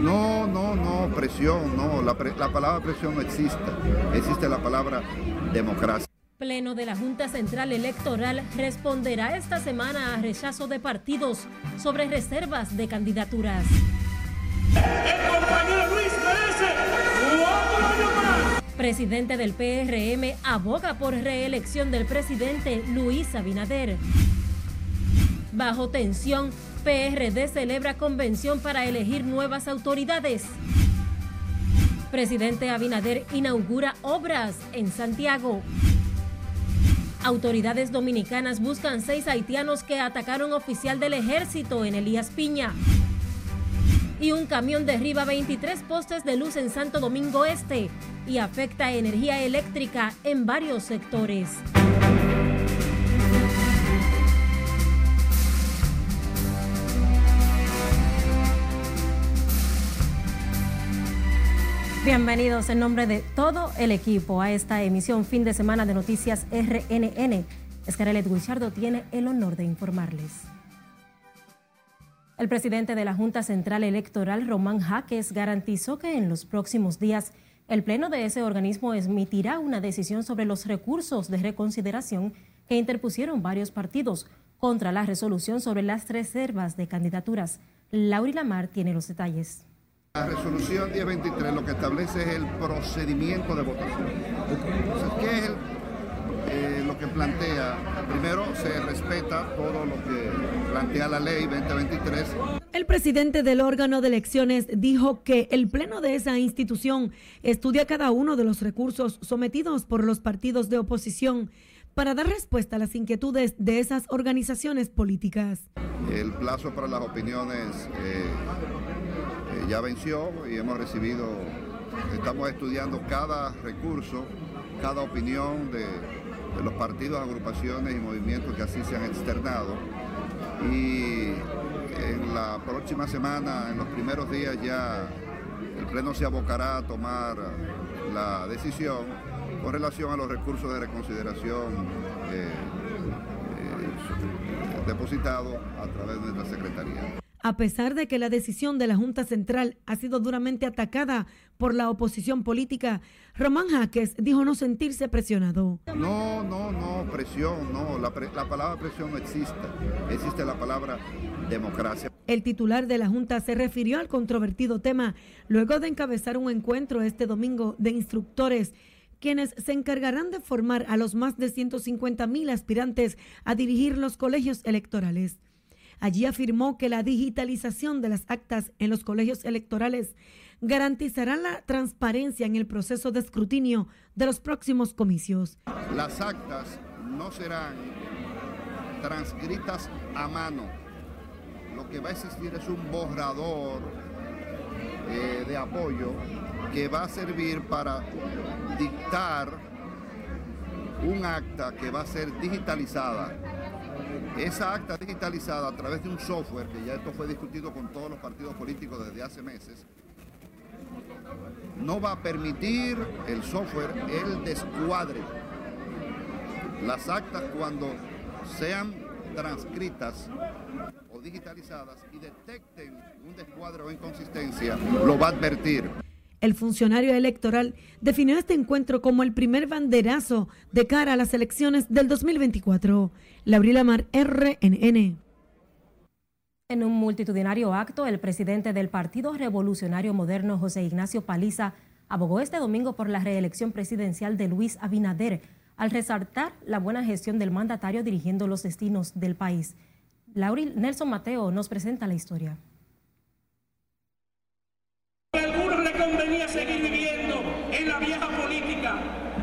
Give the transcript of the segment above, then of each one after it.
No, no, no, presión, no, la, la palabra presión no existe, existe la palabra democracia. Pleno de la Junta Central Electoral responderá esta semana a rechazo de partidos sobre reservas de candidaturas. El compañero Luis merece otro año más. Presidente del PRM aboga por reelección del presidente Luis Abinader. Bajo tensión, PRD celebra convención para elegir nuevas autoridades. Presidente Abinader inaugura obras en Santiago. Autoridades dominicanas buscan seis haitianos que atacaron oficial del ejército en Elías Piña. Y un camión derriba 23 postes de luz en Santo Domingo Este y afecta energía eléctrica en varios sectores. Bienvenidos en nombre de todo el equipo a esta emisión fin de semana de Noticias RNN. Escarelet Guichardo tiene el honor de informarles. El presidente de la Junta Central Electoral, Román Jaques, garantizó que en los próximos días el Pleno de ese organismo emitirá una decisión sobre los recursos de reconsideración que interpusieron varios partidos contra la resolución sobre las reservas de candidaturas. Lauri Lamar tiene los detalles. La resolución 1023 lo que establece es el procedimiento de votación. ¿qué es eh, lo que plantea? Primero, se respeta todo lo que plantea la ley 2023. El presidente del órgano de elecciones dijo que el pleno de esa institución estudia cada uno de los recursos sometidos por los partidos de oposición para dar respuesta a las inquietudes de esas organizaciones políticas. El plazo para las opiniones eh, ya venció y hemos recibido, estamos estudiando cada recurso, cada opinión de, los partidos, agrupaciones y movimientos que así se han externado. Y en la próxima semana, en los primeros días ya el Pleno se abocará a tomar la decisión con relación a los recursos de reconsideración eh, eh, depositados a través de nuestra Secretaría a pesar de que la decisión de la Junta Central ha sido duramente atacada por la oposición política, Román Jaques dijo no sentirse presionado. No, no, no, presión, no, la, la palabra presión no existe, existe la palabra democracia. El titular de la Junta se refirió al controvertido tema luego de encabezar un encuentro este domingo de instructores quienes se encargarán de formar a los más de 150 mil aspirantes a dirigir los colegios electorales. Allí afirmó que la digitalización de las actas en los colegios electorales garantizará la transparencia en el proceso de escrutinio de los próximos comicios. Las actas no serán transcritas a mano. Lo que va a existir es un borrador eh, de apoyo que va a servir para dictar un acta que va a ser digitalizada esa acta digitalizada a través de un software, que ya esto fue discutido con todos los partidos políticos desde hace meses, no va a permitir el software el descuadre. Las actas cuando sean transcritas o digitalizadas y detecten un descuadre o inconsistencia, lo va a advertir. El funcionario electoral definió este encuentro como el primer banderazo de cara a las elecciones del 2024. Laurila Mar, RNN. En un multitudinario acto, el presidente del Partido Revolucionario Moderno, José Ignacio Paliza, abogó este domingo por la reelección presidencial de Luis Abinader, al resaltar la buena gestión del mandatario dirigiendo los destinos del país. Nelson Mateo nos presenta la historia. convenía seguir viviendo en la vieja política,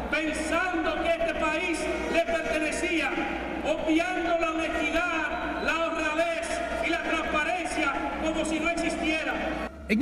pensando que este país le pertenecía, obviando la honestidad, la honradez y la transparencia como si no existiera. En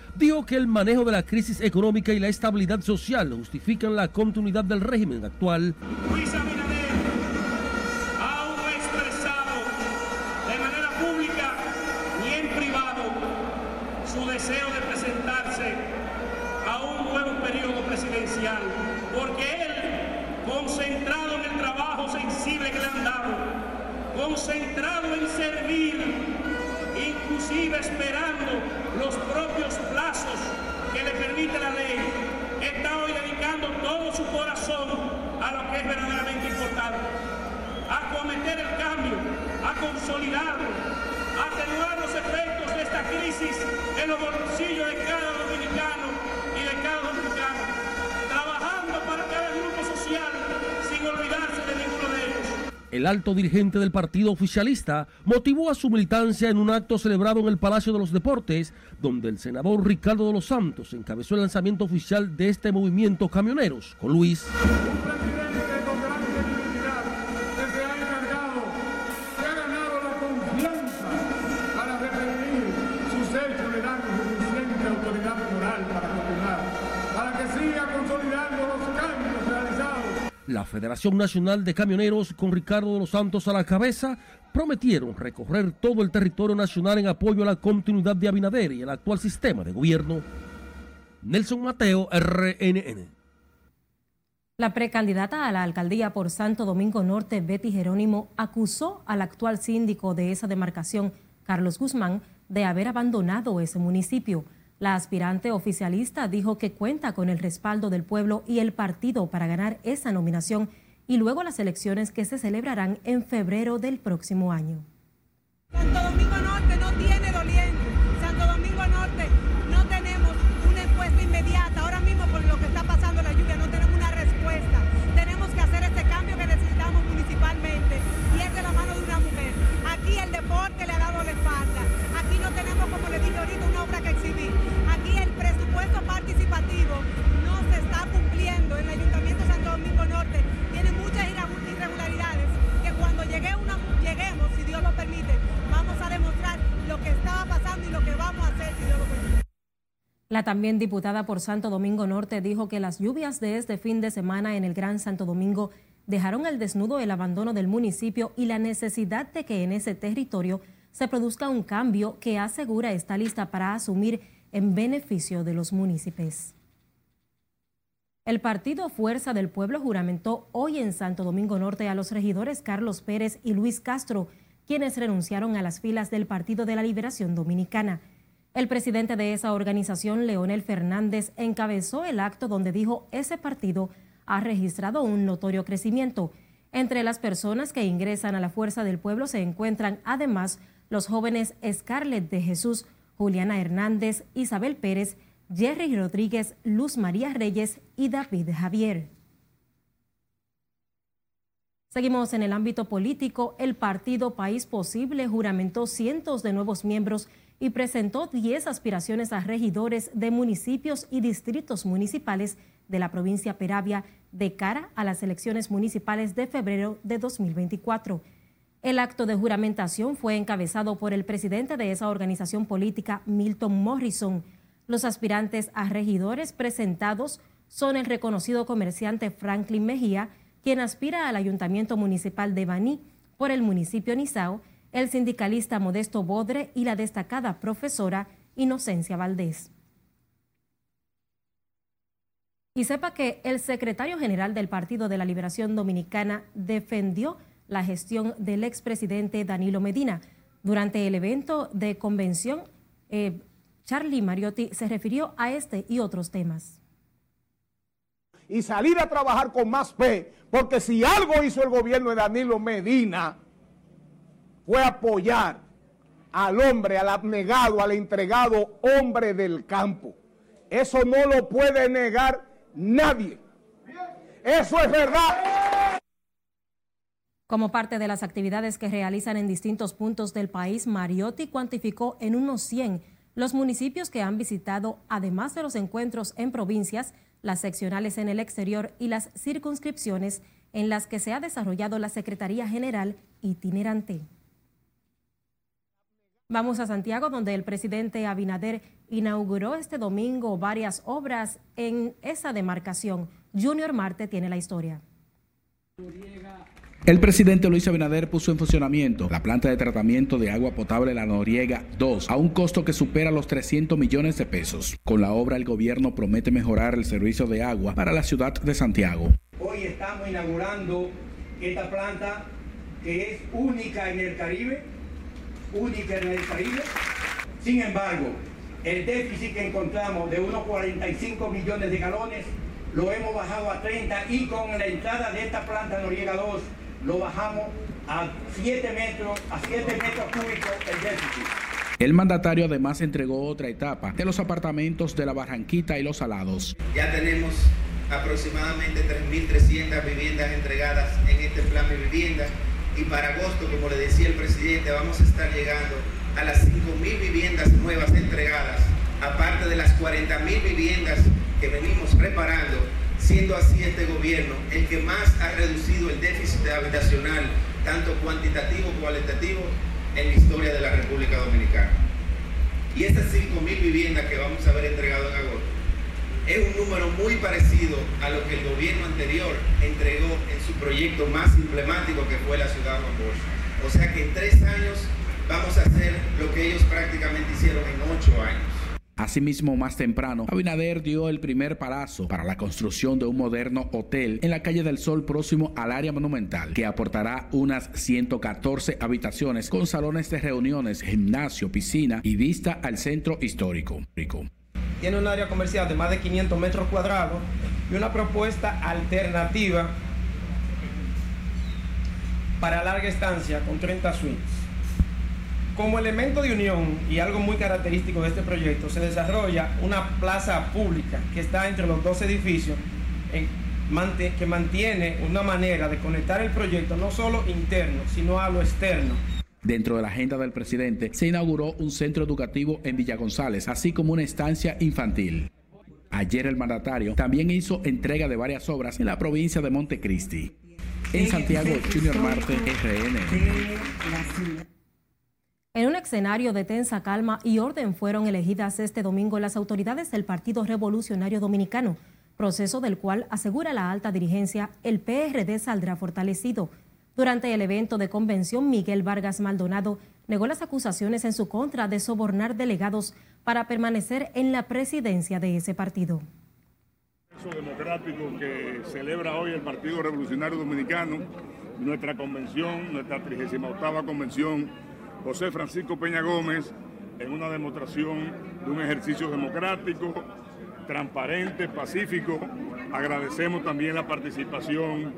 dijo que el manejo de la crisis económica y la estabilidad social justifican la continuidad del régimen actual. Luis Abinader ha expresado de manera pública y en privado su deseo de presentarse a un nuevo periodo presidencial, porque él, concentrado en el trabajo sensible que le han dado, concentrado en servir, inclusive esperando los propios plazos que le permite la ley, está hoy dedicando todo su corazón a lo que es verdaderamente importante, a cometer el cambio, a consolidarlo, a atenuar los efectos de esta crisis en los bolsillos de cada El alto dirigente del partido oficialista motivó a su militancia en un acto celebrado en el Palacio de los Deportes, donde el senador Ricardo de los Santos encabezó el lanzamiento oficial de este movimiento camioneros con Luis. La Federación Nacional de Camioneros, con Ricardo de los Santos a la cabeza, prometieron recorrer todo el territorio nacional en apoyo a la continuidad de Abinader y el actual sistema de gobierno. Nelson Mateo, RNN. La precandidata a la alcaldía por Santo Domingo Norte, Betty Jerónimo, acusó al actual síndico de esa demarcación, Carlos Guzmán, de haber abandonado ese municipio. La aspirante oficialista dijo que cuenta con el respaldo del pueblo y el partido para ganar esa nominación y luego las elecciones que se celebrarán en febrero del próximo año. La también diputada por Santo Domingo Norte dijo que las lluvias de este fin de semana en el Gran Santo Domingo dejaron al desnudo el abandono del municipio y la necesidad de que en ese territorio se produzca un cambio que asegura está lista para asumir en beneficio de los municipios. El partido Fuerza del Pueblo juramentó hoy en Santo Domingo Norte a los regidores Carlos Pérez y Luis Castro, quienes renunciaron a las filas del Partido de la Liberación Dominicana. El presidente de esa organización, Leonel Fernández, encabezó el acto donde dijo ese partido ha registrado un notorio crecimiento. Entre las personas que ingresan a la Fuerza del Pueblo se encuentran además los jóvenes Scarlett de Jesús, Juliana Hernández, Isabel Pérez, Jerry Rodríguez, Luz María Reyes y David Javier. Seguimos en el ámbito político. El partido País Posible juramentó cientos de nuevos miembros y presentó 10 aspiraciones a regidores de municipios y distritos municipales de la provincia Peravia de cara a las elecciones municipales de febrero de 2024. El acto de juramentación fue encabezado por el presidente de esa organización política, Milton Morrison. Los aspirantes a regidores presentados son el reconocido comerciante Franklin Mejía, quien aspira al ayuntamiento municipal de Baní por el municipio Nizao, el sindicalista Modesto Bodre y la destacada profesora Inocencia Valdés. Y sepa que el secretario general del Partido de la Liberación Dominicana defendió la gestión del expresidente Danilo Medina. Durante el evento de convención, eh, Charlie Mariotti se refirió a este y otros temas. Y salir a trabajar con más fe, porque si algo hizo el gobierno de Danilo Medina, fue apoyar al hombre, al abnegado, al entregado hombre del campo. Eso no lo puede negar nadie. Eso es verdad. Como parte de las actividades que realizan en distintos puntos del país, Mariotti cuantificó en unos 100 los municipios que han visitado, además de los encuentros en provincias, las seccionales en el exterior y las circunscripciones en las que se ha desarrollado la Secretaría General itinerante. Vamos a Santiago, donde el presidente Abinader inauguró este domingo varias obras en esa demarcación. Junior Marte tiene la historia. El presidente Luis Abinader puso en funcionamiento la planta de tratamiento de agua potable La Noriega 2 a un costo que supera los 300 millones de pesos. Con la obra el gobierno promete mejorar el servicio de agua para la ciudad de Santiago. Hoy estamos inaugurando esta planta que es única en el Caribe, única en el Caribe. Sin embargo, el déficit que encontramos de unos 45 millones de galones lo hemos bajado a 30 y con la entrada de esta planta Noriega 2 lo bajamos a 7 metros, a 7 metros cúbicos el déficit. El mandatario además entregó otra etapa de los apartamentos de la Barranquita y los Salados. Ya tenemos aproximadamente 3.300 viviendas entregadas en este plan de vivienda y para agosto, como le decía el presidente, vamos a estar llegando a las 5.000 viviendas nuevas entregadas, aparte de las 40.000 viviendas que venimos preparando siendo así este gobierno el que más ha reducido el déficit habitacional, tanto cuantitativo como cualitativo, en la historia de la República Dominicana. Y estas 5.000 viviendas que vamos a ver entregado en agosto es un número muy parecido a lo que el gobierno anterior entregó en su proyecto más emblemático que fue la ciudad de Juan O sea que en tres años vamos a hacer lo que ellos prácticamente hicieron en ocho años. Asimismo, más temprano, Abinader dio el primer palazo para la construcción de un moderno hotel en la calle del Sol próximo al área monumental, que aportará unas 114 habitaciones con salones de reuniones, gimnasio, piscina y vista al centro histórico. Tiene un área comercial de más de 500 metros cuadrados y una propuesta alternativa para larga estancia con 30 suites. Como elemento de unión y algo muy característico de este proyecto, se desarrolla una plaza pública que está entre los dos edificios que mantiene una manera de conectar el proyecto no solo interno, sino a lo externo. Dentro de la agenda del presidente se inauguró un centro educativo en Villa González, así como una estancia infantil. Ayer el mandatario también hizo entrega de varias obras en la provincia de Montecristi. En Santiago, Junior Marte, RN. En un escenario de tensa calma y orden fueron elegidas este domingo las autoridades del Partido Revolucionario Dominicano, proceso del cual asegura la alta dirigencia el PRD saldrá fortalecido. Durante el evento de convención, Miguel Vargas Maldonado negó las acusaciones en su contra de sobornar delegados para permanecer en la presidencia de ese partido. democrático que celebra hoy el Partido Revolucionario Dominicano, nuestra convención, nuestra 38 convención José Francisco Peña Gómez en una demostración de un ejercicio democrático, transparente, pacífico. Agradecemos también la participación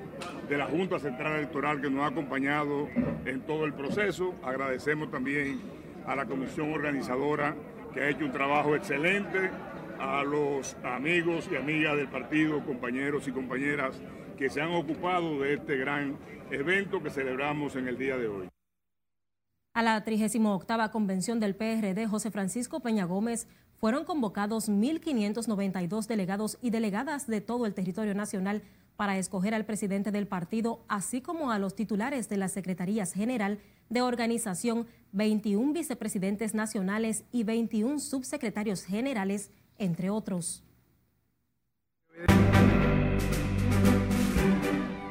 de la Junta Central Electoral que nos ha acompañado en todo el proceso. Agradecemos también a la comisión organizadora que ha hecho un trabajo excelente, a los amigos y amigas del partido, compañeros y compañeras que se han ocupado de este gran evento que celebramos en el día de hoy. A la 38 convención del PRD José Francisco Peña Gómez fueron convocados 1.592 delegados y delegadas de todo el territorio nacional para escoger al presidente del partido, así como a los titulares de las secretarías general de organización, 21 vicepresidentes nacionales y 21 subsecretarios generales, entre otros.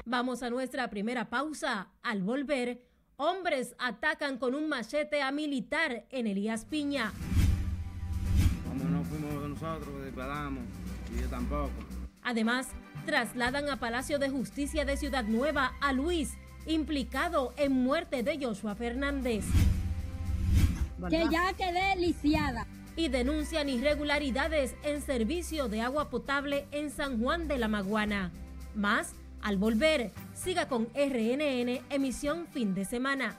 Vamos a nuestra primera pausa. Al volver, Hombres atacan con un machete a militar en Elías Piña. Cuando no fuimos nosotros, disparamos, y yo tampoco. Además, trasladan a Palacio de Justicia de Ciudad Nueva a Luis, implicado en muerte de Joshua Fernández. Que ya quedé lisiada. Y denuncian irregularidades en servicio de agua potable en San Juan de la Maguana. Más al volver, siga con RNN emisión fin de semana.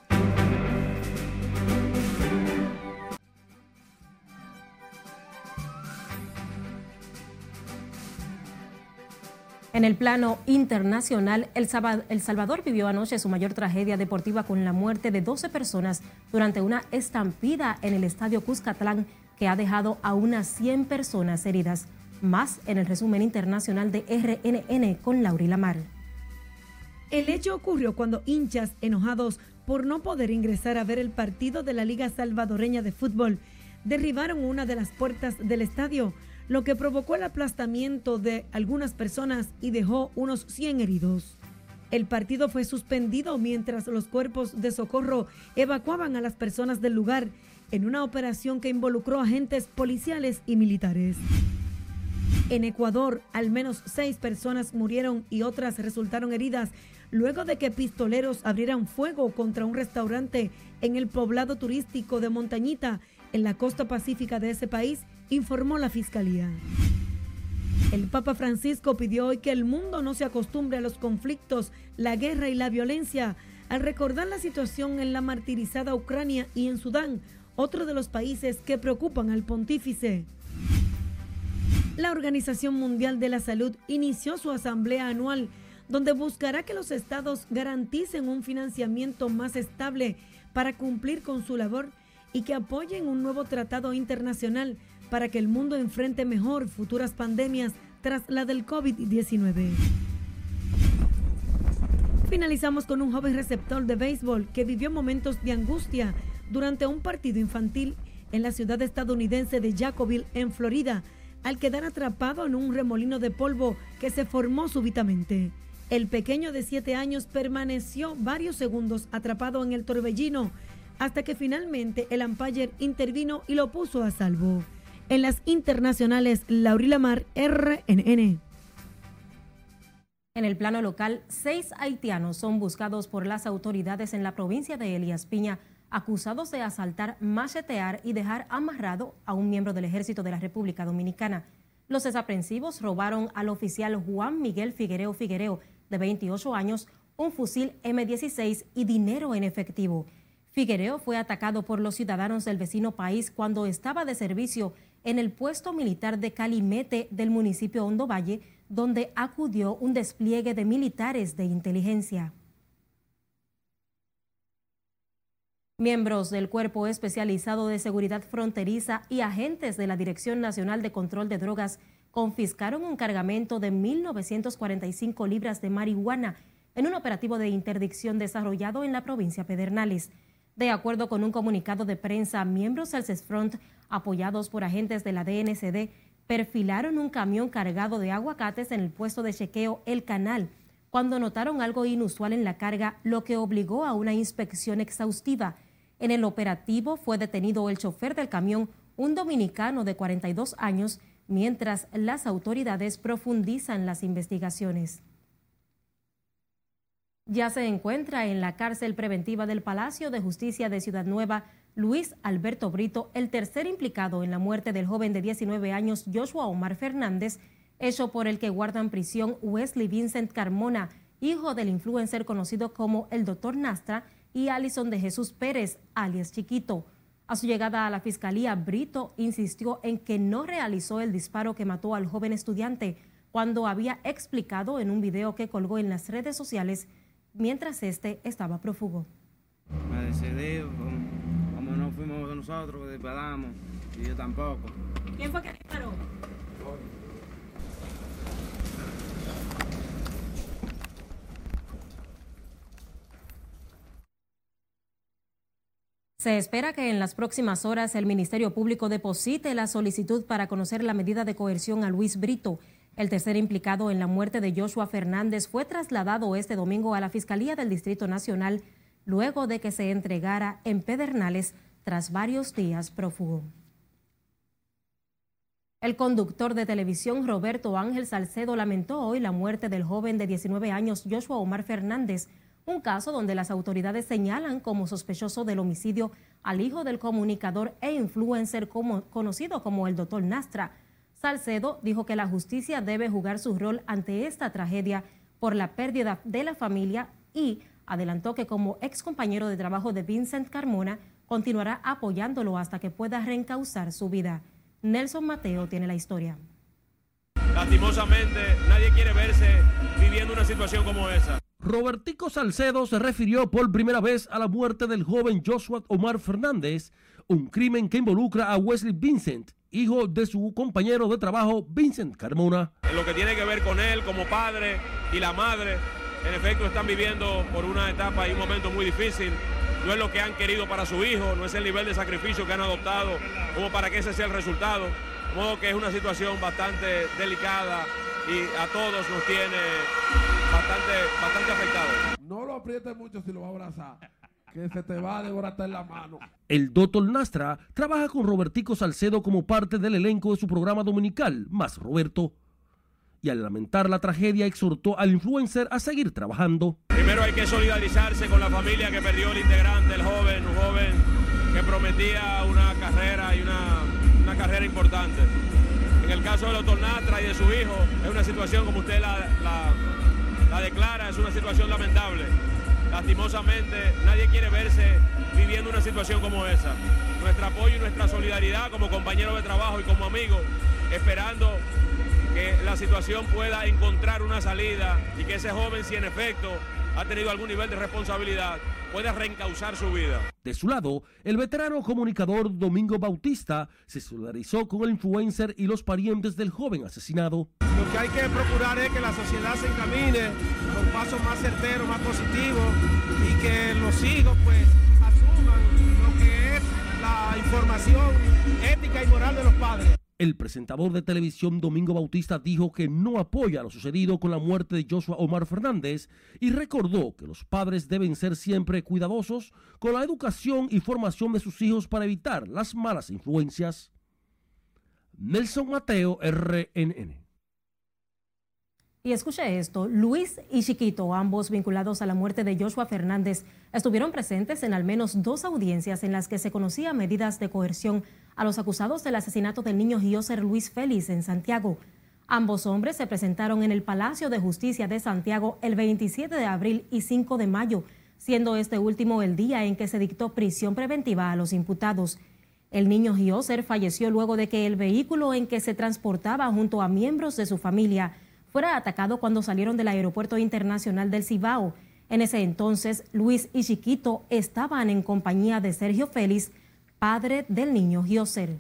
En el plano internacional, El Salvador vivió anoche su mayor tragedia deportiva con la muerte de 12 personas durante una estampida en el estadio Cuscatlán que ha dejado a unas 100 personas heridas. Más en el resumen internacional de RNN con Laurila Mar. El hecho ocurrió cuando hinchas enojados por no poder ingresar a ver el partido de la Liga Salvadoreña de Fútbol, derribaron una de las puertas del estadio, lo que provocó el aplastamiento de algunas personas y dejó unos 100 heridos. El partido fue suspendido mientras los cuerpos de socorro evacuaban a las personas del lugar en una operación que involucró agentes policiales y militares. En Ecuador, al menos seis personas murieron y otras resultaron heridas luego de que pistoleros abrieran fuego contra un restaurante en el poblado turístico de Montañita, en la costa pacífica de ese país, informó la Fiscalía. El Papa Francisco pidió hoy que el mundo no se acostumbre a los conflictos, la guerra y la violencia, al recordar la situación en la martirizada Ucrania y en Sudán, otro de los países que preocupan al pontífice. La Organización Mundial de la Salud inició su asamblea anual donde buscará que los estados garanticen un financiamiento más estable para cumplir con su labor y que apoyen un nuevo tratado internacional para que el mundo enfrente mejor futuras pandemias tras la del COVID-19. Finalizamos con un joven receptor de béisbol que vivió momentos de angustia durante un partido infantil en la ciudad estadounidense de Jacobville, en Florida, al quedar atrapado en un remolino de polvo que se formó súbitamente. El pequeño de 7 años permaneció varios segundos atrapado en el torbellino hasta que finalmente el umpire intervino y lo puso a salvo. En las internacionales, Laurila Mar, RNN. En el plano local, seis haitianos son buscados por las autoridades en la provincia de Elías Piña, acusados de asaltar, machetear y dejar amarrado a un miembro del ejército de la República Dominicana. Los desaprensivos robaron al oficial Juan Miguel Figuereo Figuereo, de 28 años, un fusil M16 y dinero en efectivo. Figuereo fue atacado por los ciudadanos del vecino país cuando estaba de servicio en el puesto militar de Calimete del municipio Hondo Valle, donde acudió un despliegue de militares de inteligencia. Miembros del Cuerpo Especializado de Seguridad Fronteriza y agentes de la Dirección Nacional de Control de Drogas confiscaron un cargamento de 1.945 libras de marihuana en un operativo de interdicción desarrollado en la provincia Pedernales. De acuerdo con un comunicado de prensa, miembros del CESFRONT, apoyados por agentes de la DNCD, perfilaron un camión cargado de aguacates en el puesto de chequeo El Canal, cuando notaron algo inusual en la carga, lo que obligó a una inspección exhaustiva. En el operativo fue detenido el chofer del camión, un dominicano de 42 años, mientras las autoridades profundizan las investigaciones. Ya se encuentra en la cárcel preventiva del Palacio de Justicia de Ciudad Nueva Luis Alberto Brito, el tercer implicado en la muerte del joven de 19 años Joshua Omar Fernández, hecho por el que guardan prisión Wesley Vincent Carmona, hijo del influencer conocido como el Dr. Nastra, y Alison de Jesús Pérez, alias Chiquito. A su llegada a la fiscalía, Brito insistió en que no realizó el disparo que mató al joven estudiante cuando había explicado en un video que colgó en las redes sociales mientras este estaba prófugo. Me decidí, como no fuimos nosotros, disparamos, y yo tampoco. ¿Quién fue que disparó? Se espera que en las próximas horas el Ministerio Público deposite la solicitud para conocer la medida de coerción a Luis Brito. El tercer implicado en la muerte de Joshua Fernández fue trasladado este domingo a la Fiscalía del Distrito Nacional luego de que se entregara en Pedernales tras varios días prófugo. El conductor de televisión Roberto Ángel Salcedo lamentó hoy la muerte del joven de 19 años Joshua Omar Fernández, un caso donde las autoridades señalan como sospechoso del homicidio al hijo del comunicador e influencer conocido como el doctor Nastra. Salcedo dijo que la justicia debe jugar su rol ante esta tragedia por la pérdida de la familia y adelantó que como ex compañero de trabajo de Vincent Carmona continuará apoyándolo hasta que pueda reencauzar su vida. Nelson Mateo tiene la historia. Lastimosamente, nadie quiere verse viviendo una situación como esa. Robertico Salcedo se refirió por primera vez a la muerte del joven Joshua Omar Fernández, un crimen que involucra a Wesley Vincent, hijo de su compañero de trabajo Vincent Carmona. En lo que tiene que ver con él como padre y la madre, en efecto están viviendo por una etapa y un momento muy difícil. no es lo que han querido para su hijo, no es el nivel de sacrificio que han adoptado como para que ese sea el resultado. De modo que es una situación bastante delicada y a todos nos tiene bastante, bastante afectados. No lo aprietes mucho si lo va a abrazar, que se te va a devorar en la mano. El doctor Nastra trabaja con Robertico Salcedo como parte del elenco de su programa dominical, Más Roberto. Y al lamentar la tragedia exhortó al influencer a seguir trabajando. Primero hay que solidarizarse con la familia que perdió el integrante, el joven, un joven que prometía una carrera y una, una carrera importante. En el caso del doctor Nastra y de su hijo, es una situación como usted la, la, la declara, es una situación lamentable. Lastimosamente, nadie quiere verse viviendo una situación como esa. Nuestro apoyo y nuestra solidaridad como compañeros de trabajo y como amigos, esperando que la situación pueda encontrar una salida y que ese joven, si en efecto ha tenido algún nivel de responsabilidad, pueda reencauzar su vida. De su lado, el veterano comunicador Domingo Bautista se solidarizó con el influencer y los parientes del joven asesinado. Lo que hay que procurar es que la sociedad se encamine con pasos más certeros, más positivos y que los hijos pues asuman lo que es la información ética y moral de los padres. El presentador de televisión Domingo Bautista dijo que no apoya lo sucedido con la muerte de Joshua Omar Fernández y recordó que los padres deben ser siempre cuidadosos con la educación y formación de sus hijos para evitar las malas influencias. Nelson Mateo, RNN. Y escuche esto, Luis y Chiquito, ambos vinculados a la muerte de Joshua Fernández, estuvieron presentes en al menos dos audiencias en las que se conocían medidas de coerción a los acusados del asesinato del niño Gioser Luis Félix en Santiago. Ambos hombres se presentaron en el Palacio de Justicia de Santiago el 27 de abril y 5 de mayo, siendo este último el día en que se dictó prisión preventiva a los imputados. El niño Gioser falleció luego de que el vehículo en que se transportaba junto a miembros de su familia fuera atacado cuando salieron del Aeropuerto Internacional del Cibao. En ese entonces, Luis y Chiquito estaban en compañía de Sergio Félix, padre del niño Gioser.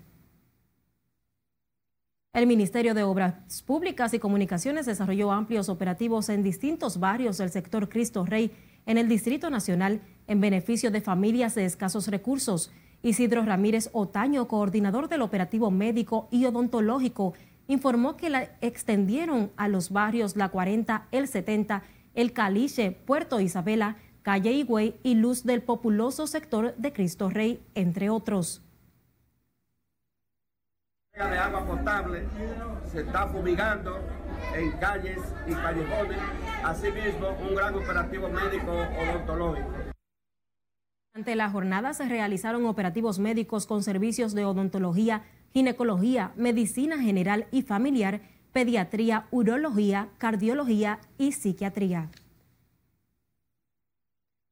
El Ministerio de Obras Públicas y Comunicaciones desarrolló amplios operativos en distintos barrios del sector Cristo Rey en el Distrito Nacional en beneficio de familias de escasos recursos. Isidro Ramírez Otaño, coordinador del operativo médico y odontológico, informó que la extendieron a los barrios La 40, El 70, El Caliche, Puerto Isabela, Calle Higüey y Luz del populoso sector de Cristo Rey, entre otros. de agua potable se está fumigando en calles y callejones, asimismo un gran operativo médico odontológico. Ante la jornada se realizaron operativos médicos con servicios de odontología, ginecología, medicina general y familiar, pediatría, urología, cardiología y psiquiatría.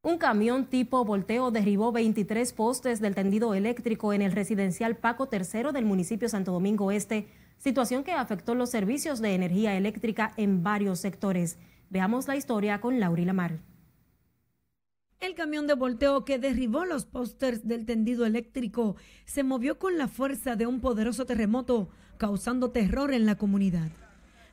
Un camión tipo volteo derribó 23 postes del tendido eléctrico en el residencial Paco III del municipio Santo Domingo Este, situación que afectó los servicios de energía eléctrica en varios sectores. Veamos la historia con Lauri Lamar. El camión de volteo que derribó los pósters del tendido eléctrico se movió con la fuerza de un poderoso terremoto, causando terror en la comunidad.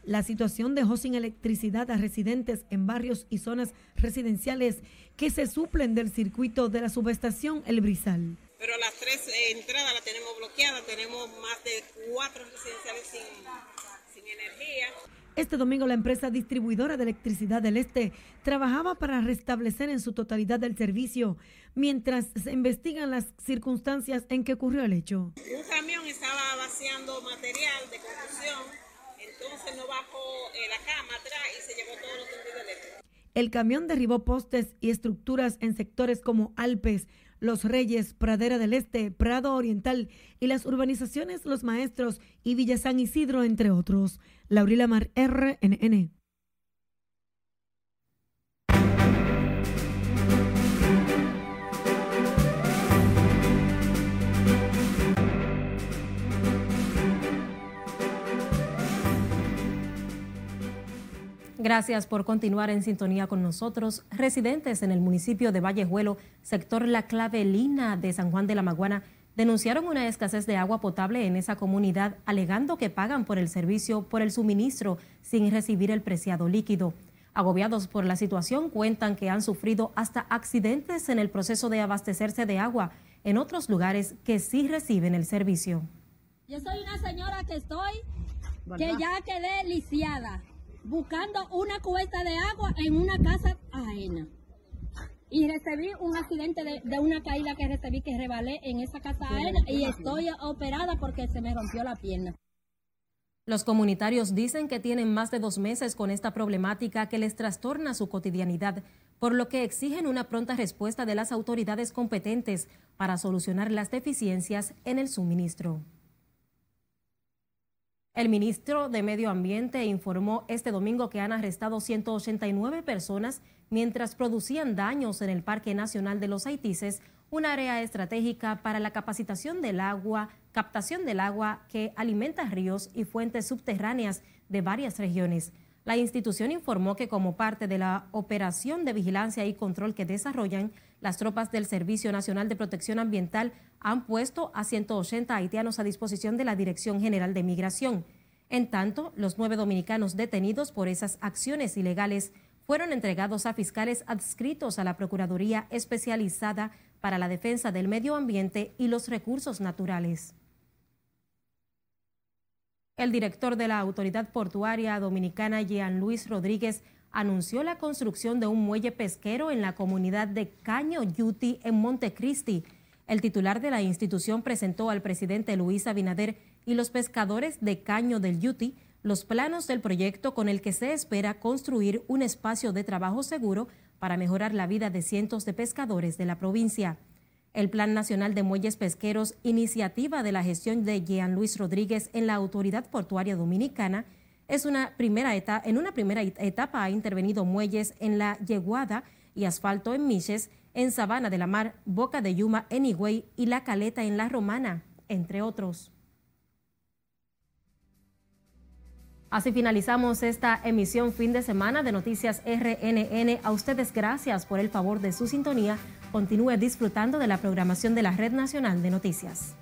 La situación dejó sin electricidad a residentes en barrios y zonas residenciales que se suplen del circuito de la subestación El Brizal. Pero las tres entradas las tenemos bloqueadas, tenemos más de cuatro residenciales sin, sin energía. Este domingo la empresa distribuidora de electricidad del Este trabajaba para restablecer en su totalidad el servicio mientras se investigan las circunstancias en que ocurrió el hecho. Un camión estaba vaciando material de construcción, entonces no bajó eh, la cama atrás y se llevó todos los tendidos eléctricos. El camión derribó postes y estructuras en sectores como Alpes, Los Reyes, Pradera del Este, Prado Oriental y las urbanizaciones Los Maestros y Villa San Isidro, entre otros. Laurila Mar, RNN. Gracias por continuar en sintonía con nosotros. Residentes en el municipio de Vallejuelo, sector La Clavelina de San Juan de la Maguana, denunciaron una escasez de agua potable en esa comunidad, alegando que pagan por el servicio por el suministro sin recibir el preciado líquido. Agobiados por la situación, cuentan que han sufrido hasta accidentes en el proceso de abastecerse de agua en otros lugares que sí reciben el servicio. Yo soy una señora que estoy, que ya quedé lisiada, buscando una cubeta de agua en una casa ajena. Y recibí un accidente de, de una caída que recibí que rebalé en esa casa ajena y estoy operada porque se me rompió la pierna. Los comunitarios dicen que tienen más de dos meses con esta problemática que les trastorna su cotidianidad, por lo que exigen una pronta respuesta de las autoridades competentes para solucionar las deficiencias en el suministro. El ministro de Medio Ambiente informó este domingo que han arrestado 189 personas mientras producían daños en el Parque Nacional de los Haitises, un área estratégica para la capacitación del agua, captación del agua que alimenta ríos y fuentes subterráneas de varias regiones. La institución informó que como parte de la operación de vigilancia y control que desarrollan, las tropas del Servicio Nacional de Protección Ambiental han puesto a 180 haitianos a disposición de la Dirección General de Migración. En tanto, los nueve dominicanos detenidos por esas acciones ilegales fueron entregados a fiscales adscritos a la Procuraduría Especializada para la Defensa del Medio Ambiente y los Recursos Naturales. El director de la Autoridad Portuaria Dominicana, Jean Luis Rodríguez, anunció la construcción de un muelle pesquero en la comunidad de Caño Yuti en Montecristi. El titular de la institución presentó al presidente Luis Abinader y los pescadores de Caño del Yuti los planos del proyecto con el que se espera construir un espacio de trabajo seguro para mejorar la vida de cientos de pescadores de la provincia. El Plan Nacional de Muelles Pesqueros, iniciativa de la gestión de Jean Luis Rodríguez en la Autoridad Portuaria Dominicana, es una primera etapa, en una primera etapa ha intervenido muelles en la Yeguada y asfalto en Miches, en Sabana de la Mar, Boca de Yuma en Higüey y La Caleta en La Romana, entre otros. Así finalizamos esta emisión fin de semana de Noticias RNN. A ustedes gracias por el favor de su sintonía. Continúe disfrutando de la programación de la Red Nacional de Noticias.